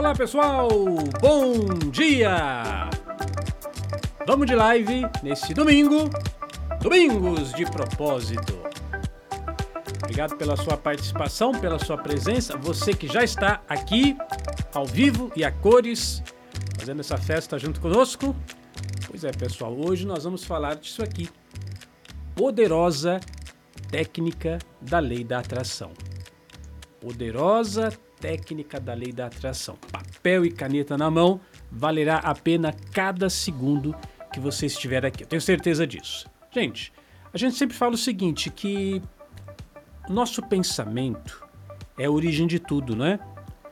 Olá pessoal, bom dia! Vamos de live nesse domingo, Domingos de Propósito. Obrigado pela sua participação, pela sua presença. Você que já está aqui, ao vivo e a cores, fazendo essa festa junto conosco. Pois é, pessoal, hoje nós vamos falar disso aqui. Poderosa técnica da lei da atração. Poderosa técnica da lei da atração. Papel e caneta na mão, valerá a pena cada segundo que você estiver aqui. Eu tenho certeza disso. Gente, a gente sempre fala o seguinte, que nosso pensamento é a origem de tudo, não é?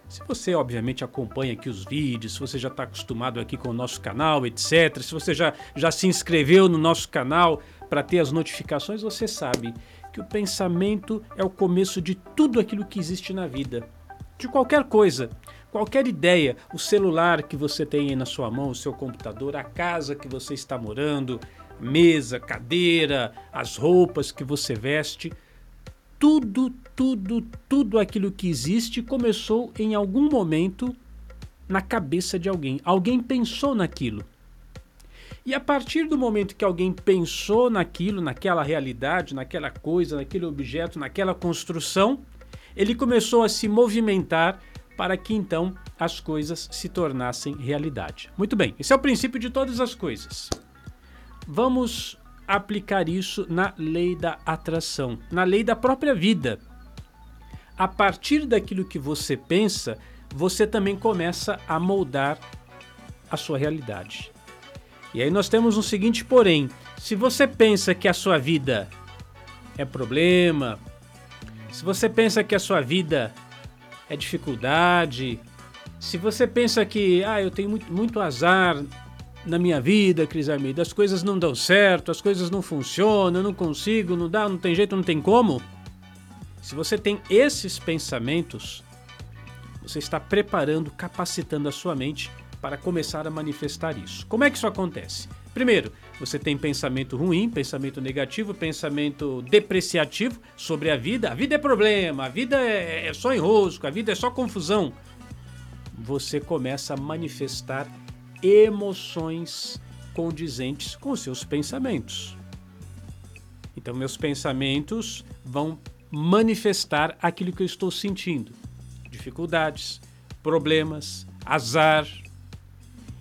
Se você, obviamente, acompanha aqui os vídeos, se você já está acostumado aqui com o nosso canal, etc., se você já, já se inscreveu no nosso canal para ter as notificações, você sabe que o pensamento é o começo de tudo aquilo que existe na vida de qualquer coisa, qualquer ideia, o celular que você tem na sua mão, o seu computador, a casa que você está morando, mesa, cadeira, as roupas que você veste, tudo, tudo, tudo aquilo que existe começou em algum momento na cabeça de alguém. Alguém pensou naquilo. E a partir do momento que alguém pensou naquilo, naquela realidade, naquela coisa, naquele objeto, naquela construção, ele começou a se movimentar para que então as coisas se tornassem realidade. Muito bem, esse é o princípio de todas as coisas. Vamos aplicar isso na lei da atração, na lei da própria vida. A partir daquilo que você pensa, você também começa a moldar a sua realidade. E aí nós temos um seguinte porém: se você pensa que a sua vida é problema, se você pensa que a sua vida é dificuldade, se você pensa que ah, eu tenho muito, muito azar na minha vida, Cris Armida, as coisas não dão certo, as coisas não funcionam, eu não consigo, não dá, não tem jeito, não tem como. Se você tem esses pensamentos, você está preparando, capacitando a sua mente para começar a manifestar isso. Como é que isso acontece? Primeiro, você tem pensamento ruim, pensamento negativo, pensamento depreciativo sobre a vida. A vida é problema, a vida é, é só enrosco, a vida é só confusão. Você começa a manifestar emoções condizentes com seus pensamentos. Então, meus pensamentos vão manifestar aquilo que eu estou sentindo: dificuldades, problemas, azar,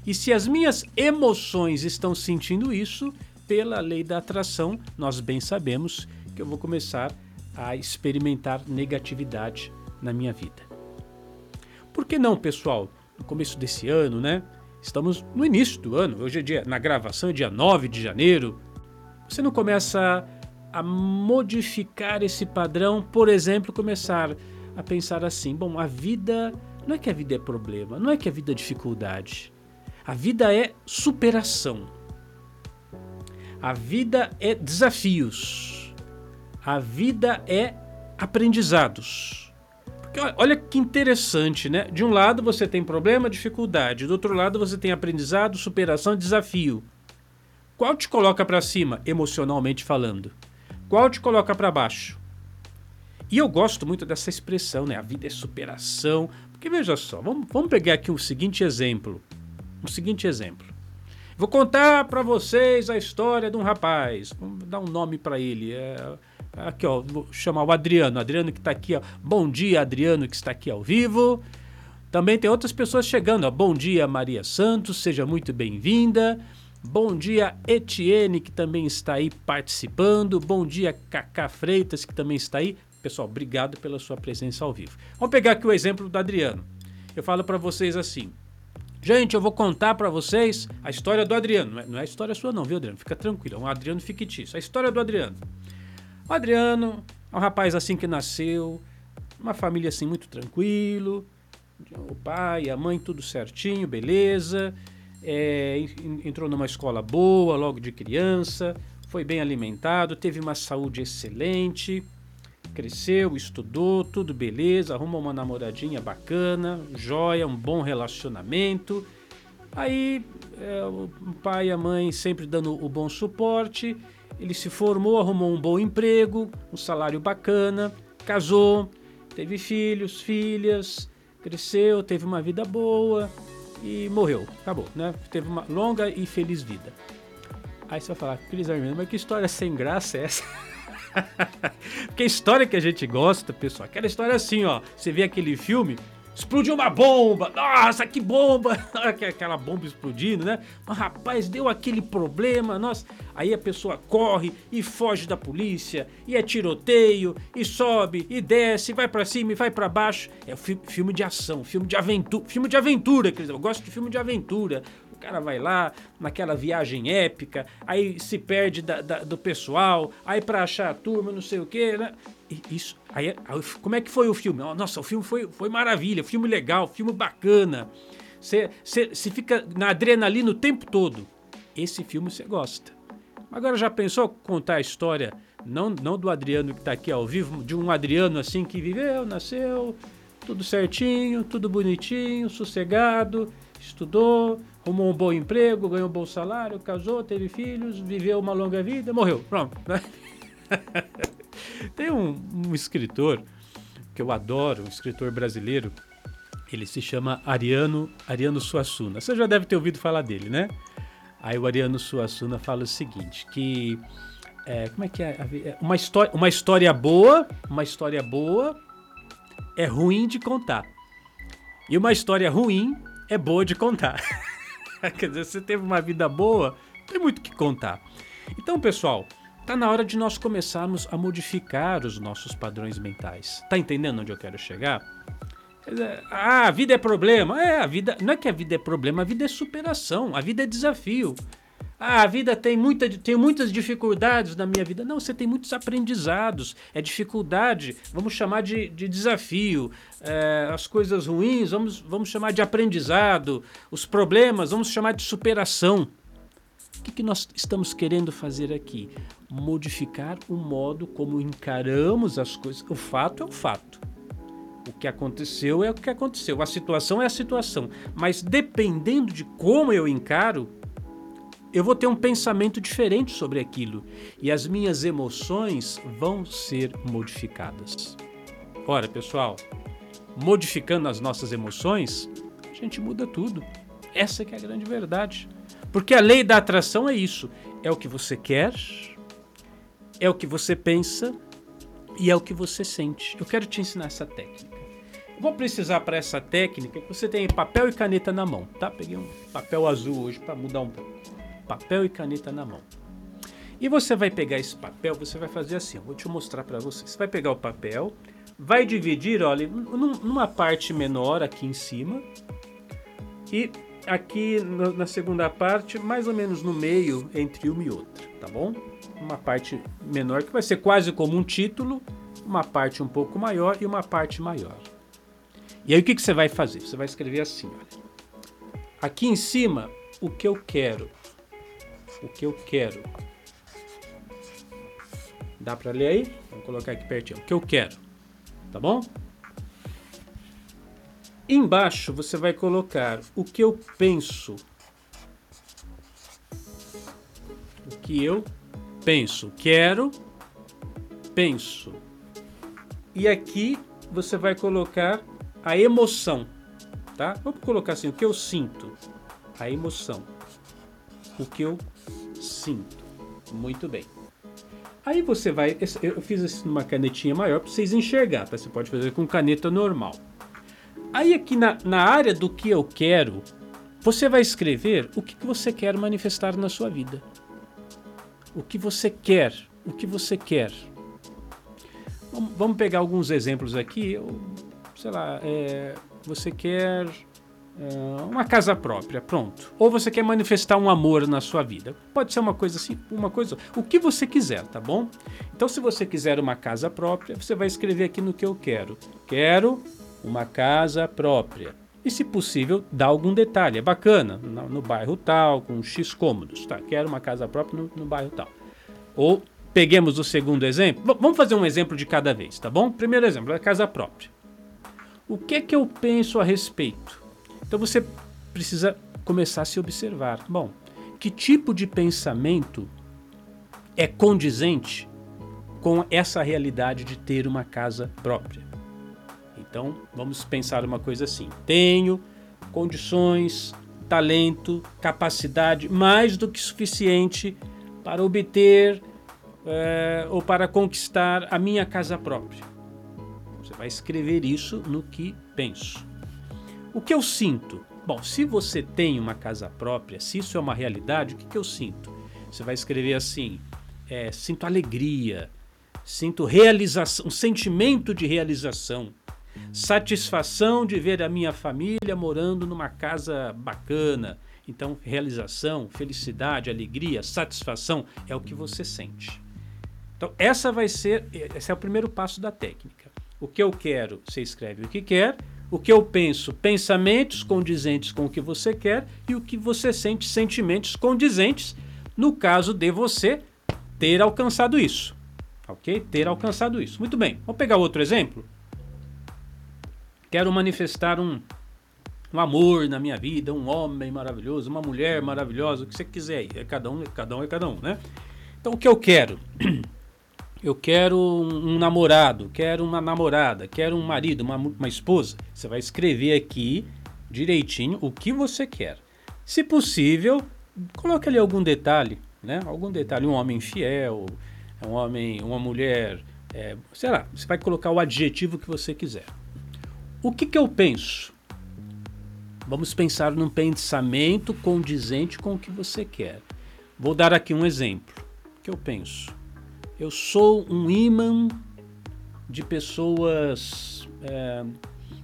e se as minhas emoções estão sentindo isso, pela lei da atração, nós bem sabemos que eu vou começar a experimentar negatividade na minha vida. Por que não, pessoal? No começo desse ano, né? Estamos no início do ano, hoje é dia, na gravação é dia 9 de janeiro. Você não começa a modificar esse padrão, por exemplo, começar a pensar assim: bom, a vida. Não é que a vida é problema, não é que a vida é dificuldade. A vida é superação. A vida é desafios. A vida é aprendizados. Porque olha que interessante, né? De um lado você tem problema, dificuldade, do outro lado você tem aprendizado, superação desafio. Qual te coloca para cima, emocionalmente falando? Qual te coloca para baixo? E eu gosto muito dessa expressão, né? A vida é superação. Porque veja só, vamos, vamos pegar aqui o seguinte exemplo o seguinte exemplo. Vou contar para vocês a história de um rapaz. Vamos dar um nome para ele. É, aqui, ó, vou chamar o Adriano. Adriano que está aqui, ó. Bom dia, Adriano que está aqui ao vivo. Também tem outras pessoas chegando. Ó. Bom dia, Maria Santos, seja muito bem-vinda. Bom dia, Etienne, que também está aí participando. Bom dia, Cacá Freitas, que também está aí. Pessoal, obrigado pela sua presença ao vivo. Vamos pegar aqui o exemplo do Adriano. Eu falo para vocês assim: Gente, eu vou contar para vocês a história do Adriano. Não é, não é história sua não, viu, Adriano? Fica tranquilo, é um Adriano fictício. A história do Adriano. O Adriano é um rapaz assim que nasceu, uma família assim muito tranquilo, o pai, a mãe, tudo certinho, beleza. É, entrou numa escola boa logo de criança, foi bem alimentado, teve uma saúde excelente cresceu, estudou, tudo beleza, arruma uma namoradinha bacana, joia, um bom relacionamento. Aí é, o pai e a mãe sempre dando o bom suporte. Ele se formou, arrumou um bom emprego, um salário bacana, casou, teve filhos, filhas, cresceu, teve uma vida boa e morreu. Acabou, né? Teve uma longa e feliz vida. Aí você vai falar, Cris Armando, mas que história sem graça é essa? que história que a gente gosta, pessoal. Aquela história assim, ó. Você vê aquele filme, explodiu uma bomba. Nossa, que bomba! Aquela bomba explodindo, né? Mas rapaz, deu aquele problema. Nossa, aí a pessoa corre e foge da polícia, e é tiroteio, e sobe, e desce, vai para cima e vai para baixo. É filme de ação, filme de aventura, filme de aventura, eu gosto de filme de aventura. O cara vai lá naquela viagem épica, aí se perde da, da, do pessoal, aí para achar a turma, não sei o que, né? Isso, aí, como é que foi o filme? Nossa, o filme foi, foi maravilha, filme legal, filme bacana. Você fica na adrenalina o tempo todo. Esse filme você gosta. Agora já pensou contar a história, não, não do Adriano que está aqui ao vivo, de um Adriano assim que viveu, nasceu, tudo certinho, tudo bonitinho, sossegado, estudou, arrumou um bom emprego, ganhou um bom salário, casou, teve filhos, viveu uma longa vida, morreu. Pronto. Né? Tem um, um, escritor que eu adoro, um escritor brasileiro. Ele se chama Ariano, Ariano Suassuna. Você já deve ter ouvido falar dele, né? Aí o Ariano Suassuna fala o seguinte, que é, como é que é? é uma história, uma história boa, uma história boa é ruim de contar. E uma história ruim é boa de contar. Quer dizer, você teve uma vida boa, tem muito que contar. Então, pessoal, tá na hora de nós começarmos a modificar os nossos padrões mentais. Tá entendendo onde eu quero chegar? Ah, a vida é problema. É, a vida. Não é que a vida é problema, a vida é superação, a vida é desafio. Ah, a vida tem, muita, muitas dificuldades na minha vida. Não, você tem muitos aprendizados. É dificuldade, vamos chamar de, de desafio. É, as coisas ruins, vamos, vamos chamar de aprendizado. Os problemas, vamos chamar de superação. O que, que nós estamos querendo fazer aqui? Modificar o modo como encaramos as coisas. O fato é o fato. O que aconteceu é o que aconteceu. A situação é a situação. Mas dependendo de como eu encaro, eu vou ter um pensamento diferente sobre aquilo e as minhas emoções vão ser modificadas. Ora, pessoal, modificando as nossas emoções, a gente muda tudo. Essa é a grande verdade. Porque a lei da atração é isso: é o que você quer, é o que você pensa e é o que você sente. Eu quero te ensinar essa técnica. Vou precisar para essa técnica que você tenha papel e caneta na mão, tá? Peguei um papel azul hoje para mudar um pouco papel e caneta na mão. E você vai pegar esse papel, você vai fazer assim, vou te mostrar para você. Você vai pegar o papel, vai dividir, olha, numa parte menor aqui em cima e aqui na segunda parte, mais ou menos no meio entre uma e outra, tá bom? Uma parte menor que vai ser quase como um título, uma parte um pouco maior e uma parte maior. E aí o que, que você vai fazer? Você vai escrever assim, olha. Aqui em cima, o que eu quero o que eu quero. Dá para ler aí? Vamos colocar aqui pertinho. O que eu quero. Tá bom? Embaixo você vai colocar o que eu penso. O que eu penso. Quero, penso. E aqui você vai colocar a emoção, tá? Vamos colocar assim, o que eu sinto, a emoção. O que eu Sinto. Muito bem. Aí você vai. Eu fiz isso numa canetinha maior para vocês enxergar, tá? Você pode fazer com caneta normal. Aí aqui na, na área do que eu quero, você vai escrever o que, você quer manifestar na sua vida. O que você quer. O que você quer. Vamos pegar alguns exemplos aqui. Eu, sei lá, é, você quer uma casa própria, pronto. Ou você quer manifestar um amor na sua vida. Pode ser uma coisa assim, uma coisa, o que você quiser, tá bom? Então, se você quiser uma casa própria, você vai escrever aqui no que eu quero. Quero uma casa própria. E, se possível, dá algum detalhe. É bacana, no, no bairro tal, com X cômodos. Tá, quero uma casa própria no, no bairro tal. Ou peguemos o segundo exemplo. V vamos fazer um exemplo de cada vez, tá bom? Primeiro exemplo, a casa própria. O que é que eu penso a respeito? Então você precisa começar a se observar. Bom, que tipo de pensamento é condizente com essa realidade de ter uma casa própria? Então, vamos pensar uma coisa assim: tenho condições, talento, capacidade mais do que suficiente para obter é, ou para conquistar a minha casa própria. Você vai escrever isso no que penso. O que eu sinto? Bom, se você tem uma casa própria, se isso é uma realidade, o que, que eu sinto? Você vai escrever assim: é, sinto alegria, sinto realização, um sentimento de realização, satisfação de ver a minha família morando numa casa bacana. Então, realização, felicidade, alegria, satisfação é o que você sente. Então, essa vai ser, esse é o primeiro passo da técnica. O que eu quero, você escreve o que quer. O que eu penso, pensamentos condizentes com o que você quer. E o que você sente, sentimentos condizentes, no caso de você ter alcançado isso. Ok? Ter alcançado isso. Muito bem. Vamos pegar outro exemplo? Quero manifestar um, um amor na minha vida, um homem maravilhoso, uma mulher maravilhosa, o que você quiser aí. É cada um, cada um é cada um, né? Então o que eu quero? Eu quero um namorado, quero uma namorada, quero um marido, uma, uma esposa. Você vai escrever aqui direitinho o que você quer. Se possível, coloque ali algum detalhe, né? Algum detalhe, um homem fiel, um homem, uma mulher, é, sei lá, você vai colocar o adjetivo que você quiser. O que, que eu penso? Vamos pensar num pensamento condizente com o que você quer. Vou dar aqui um exemplo. Que eu penso? Eu sou um imã de pessoas, é,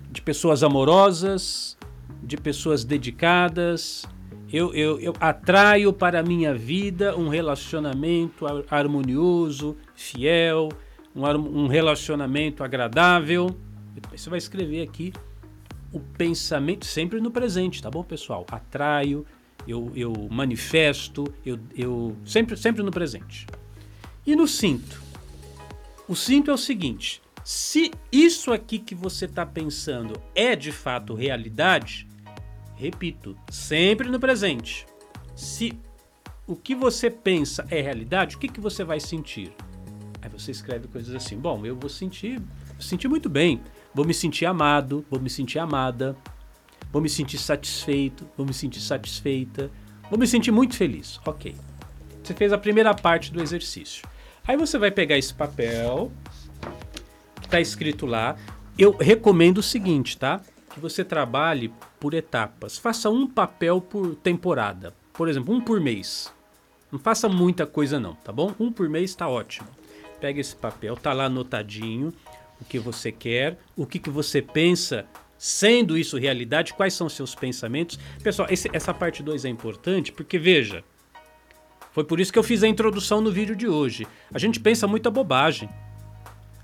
de pessoas amorosas, de pessoas dedicadas. Eu, eu, eu atraio para a minha vida um relacionamento harmonioso, fiel, um, um relacionamento agradável. Você vai escrever aqui o pensamento sempre no presente, tá bom, pessoal? Atraio, eu, eu manifesto, eu, eu sempre, sempre no presente. E no cinto? O cinto é o seguinte: se isso aqui que você está pensando é de fato realidade, repito, sempre no presente. Se o que você pensa é realidade, o que, que você vai sentir? Aí você escreve coisas assim: bom, eu vou sentir, sentir muito bem, Vou me sentir amado, vou me sentir amada, vou me sentir satisfeito, vou me sentir satisfeita, vou me sentir muito feliz. Ok. Você fez a primeira parte do exercício. Aí você vai pegar esse papel que está escrito lá. Eu recomendo o seguinte, tá? Que você trabalhe por etapas. Faça um papel por temporada. Por exemplo, um por mês. Não faça muita coisa não, tá bom? Um por mês está ótimo. Pega esse papel, tá lá anotadinho o que você quer, o que, que você pensa, sendo isso realidade, quais são seus pensamentos. Pessoal, esse, essa parte 2 é importante porque, veja, foi por isso que eu fiz a introdução no vídeo de hoje. A gente pensa muita bobagem.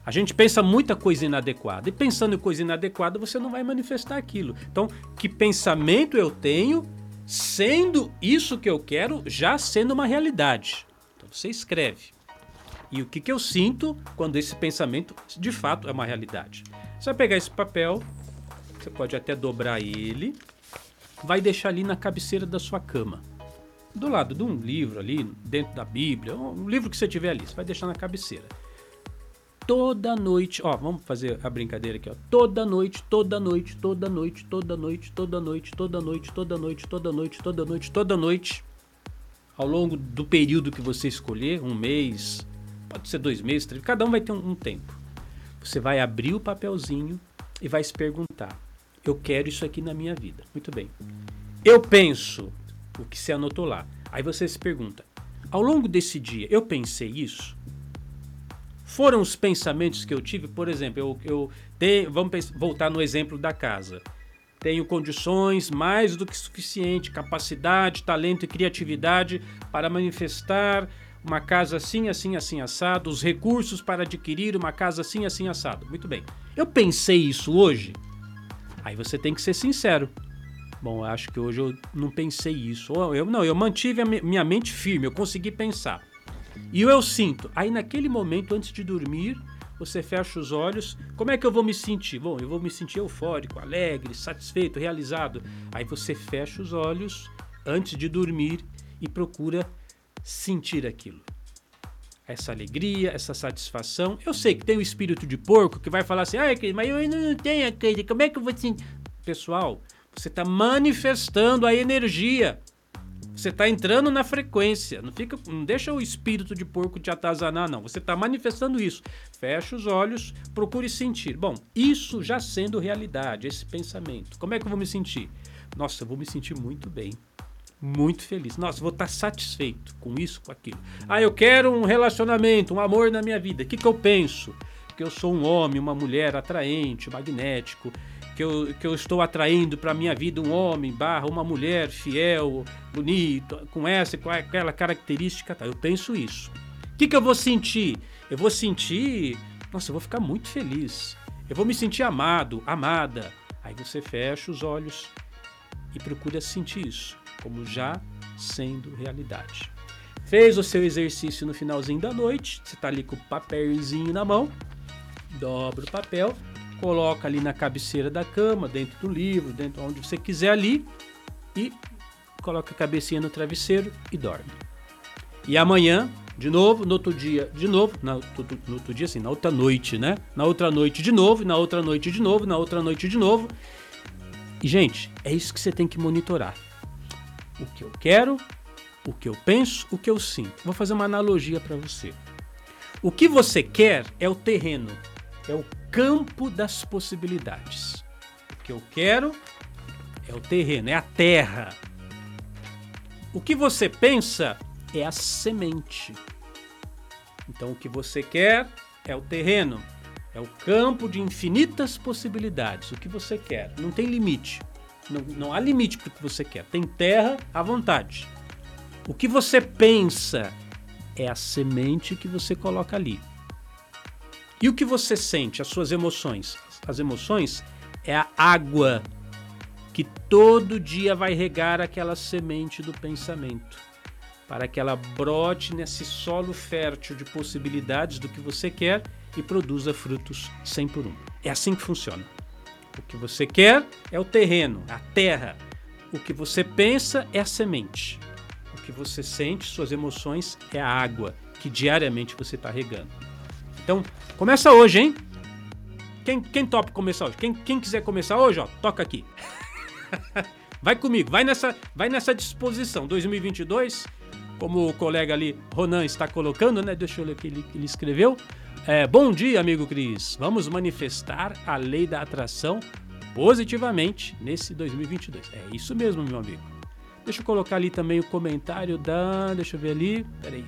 A gente pensa muita coisa inadequada. E pensando em coisa inadequada, você não vai manifestar aquilo. Então, que pensamento eu tenho, sendo isso que eu quero, já sendo uma realidade. Então, você escreve e o que, que eu sinto quando esse pensamento de fato é uma realidade. Você vai pegar esse papel, você pode até dobrar ele, vai deixar ali na cabeceira da sua cama. Do lado de um livro ali, dentro da Bíblia, um livro que você tiver ali, você vai deixar na cabeceira. Toda noite, ó, vamos fazer a brincadeira aqui, ó. Toda noite, toda noite, toda noite, toda noite, toda noite, toda noite, toda noite, toda noite, toda noite, toda noite, ao longo do período que você escolher, um mês, pode ser dois meses, três, cada um vai ter um, um tempo. Você vai abrir o papelzinho e vai se perguntar: eu quero isso aqui na minha vida. Muito bem. Eu penso o que você anotou lá. Aí você se pergunta: ao longo desse dia, eu pensei isso? Foram os pensamentos que eu tive, por exemplo, eu, eu tenho, vamos voltar no exemplo da casa. Tenho condições mais do que suficiente, capacidade, talento e criatividade para manifestar uma casa assim, assim, assim, assado, os recursos para adquirir uma casa assim, assim, assado. Muito bem. Eu pensei isso hoje? Aí você tem que ser sincero. Bom, eu acho que hoje eu não pensei isso. Eu não, eu mantive a minha mente firme, eu consegui pensar. E eu sinto, aí naquele momento antes de dormir, você fecha os olhos, como é que eu vou me sentir? Bom, eu vou me sentir eufórico, alegre, satisfeito, realizado. Aí você fecha os olhos antes de dormir e procura sentir aquilo. essa alegria, essa satisfação. Eu sei que tem o espírito de porco que vai falar assim, ah, mas eu não tenho a coisa, como é que eu vou sentir? Pessoal, você está manifestando a energia. Você está entrando na frequência. Não fica, não deixa o espírito de porco te atazanar, não. Você está manifestando isso. Fecha os olhos, procure sentir. Bom, isso já sendo realidade, esse pensamento. Como é que eu vou me sentir? Nossa, eu vou me sentir muito bem muito feliz. Nossa, vou estar satisfeito com isso, com aquilo. Ah, eu quero um relacionamento, um amor na minha vida. O que, que eu penso? Que eu sou um homem, uma mulher atraente, magnético, que eu, que eu estou atraindo para minha vida um homem barra uma mulher fiel, bonito, com essa, com aquela característica. Tá, eu penso isso. O que, que eu vou sentir? Eu vou sentir. Nossa, eu vou ficar muito feliz. Eu vou me sentir amado, amada. Aí você fecha os olhos e procura sentir isso como já sendo realidade. Fez o seu exercício no finalzinho da noite, você está ali com o papelzinho na mão, dobra o papel, coloca ali na cabeceira da cama, dentro do livro, dentro onde você quiser ali e coloca a cabecinha no travesseiro e dorme. E amanhã, de novo, no outro dia, de novo, na, no outro dia assim, na outra noite, né? Na outra noite de novo, na outra noite de novo, na outra noite de novo. E gente, é isso que você tem que monitorar o que eu quero, o que eu penso, o que eu sinto. Vou fazer uma analogia para você. O que você quer é o terreno, é o campo das possibilidades. O que eu quero é o terreno, é a terra. O que você pensa é a semente. Então, o que você quer é o terreno, é o campo de infinitas possibilidades. O que você quer, não tem limite. Não, não há limite para o que você quer. Tem terra à vontade. O que você pensa é a semente que você coloca ali. E o que você sente, as suas emoções? As emoções é a água que todo dia vai regar aquela semente do pensamento, para que ela brote nesse solo fértil de possibilidades do que você quer e produza frutos 100 por um. É assim que funciona. O que você quer é o terreno, a terra. O que você pensa é a semente. O que você sente, suas emoções, é a água que diariamente você está regando. Então, começa hoje, hein? Quem, quem topa começar hoje? Quem, quem quiser começar hoje, ó, toca aqui. vai comigo, vai nessa, vai nessa disposição. 2022, como o colega ali, Ronan, está colocando, né? Deixa eu ler o que ele, ele escreveu. É, bom dia, amigo Cris. Vamos manifestar a lei da atração positivamente nesse 2022. É isso mesmo, meu amigo. Deixa eu colocar ali também o comentário da. Deixa eu ver ali. Peraí.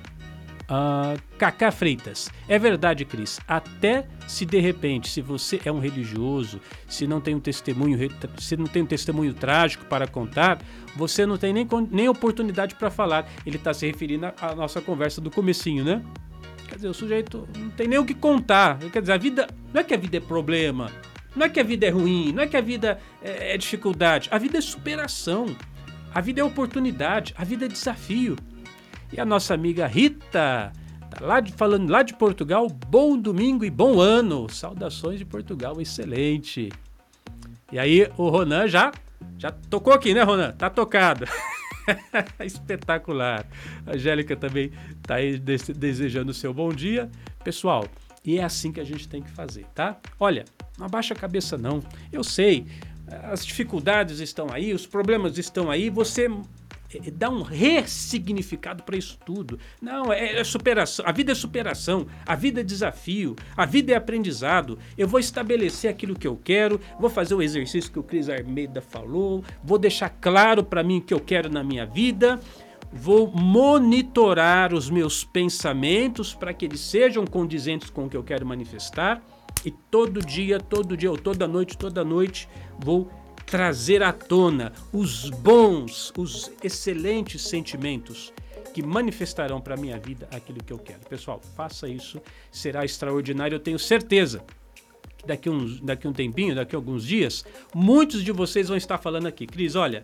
Uh, Cacá Freitas. É verdade, Cris. Até se de repente, se você é um religioso, se não tem um testemunho, se não tem um testemunho trágico para contar, você não tem nem, nem oportunidade para falar. Ele está se referindo à nossa conversa do comecinho, né? Quer dizer, o sujeito não tem nem o que contar. Quer dizer, a vida. Não é que a vida é problema. Não é que a vida é ruim. Não é que a vida é, é dificuldade. A vida é superação. A vida é oportunidade. A vida é desafio. E a nossa amiga Rita. Tá lá de, falando lá de Portugal, bom domingo e bom ano. Saudações de Portugal, excelente. E aí o Ronan já já tocou aqui, né, Ronan? Tá tocado. Espetacular. A Angélica também está aí desejando o seu bom dia. Pessoal, e é assim que a gente tem que fazer, tá? Olha, não abaixa a cabeça não. Eu sei, as dificuldades estão aí, os problemas estão aí, você dá um ressignificado para isso tudo. Não, é, é, superação. A vida é superação, a vida é desafio, a vida é aprendizado. Eu vou estabelecer aquilo que eu quero, vou fazer o exercício que o Cris Armeda falou, vou deixar claro para mim o que eu quero na minha vida. Vou monitorar os meus pensamentos para que eles sejam condizentes com o que eu quero manifestar. E todo dia, todo dia, ou toda noite, toda noite, vou trazer à tona os bons, os excelentes sentimentos que manifestarão para a minha vida aquilo que eu quero. Pessoal, faça isso, será extraordinário, eu tenho certeza que daqui, uns, daqui um tempinho, daqui a alguns dias, muitos de vocês vão estar falando aqui, Cris, olha,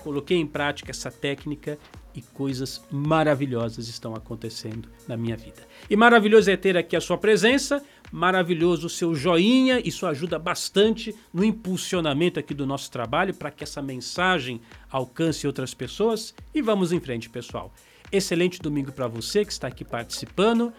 coloquei em prática essa técnica e coisas maravilhosas estão acontecendo na minha vida. E maravilhoso é ter aqui a sua presença, maravilhoso o seu joinha, isso ajuda bastante no impulsionamento aqui do nosso trabalho para que essa mensagem alcance outras pessoas. E vamos em frente, pessoal. Excelente domingo para você que está aqui participando.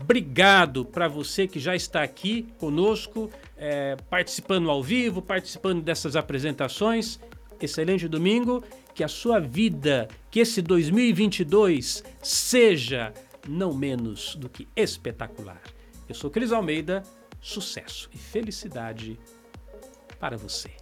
Obrigado para você que já está aqui conosco, é, participando ao vivo, participando dessas apresentações. Excelente domingo. Que a sua vida, que esse 2022 seja não menos do que espetacular. Eu sou Cris Almeida. Sucesso e felicidade para você.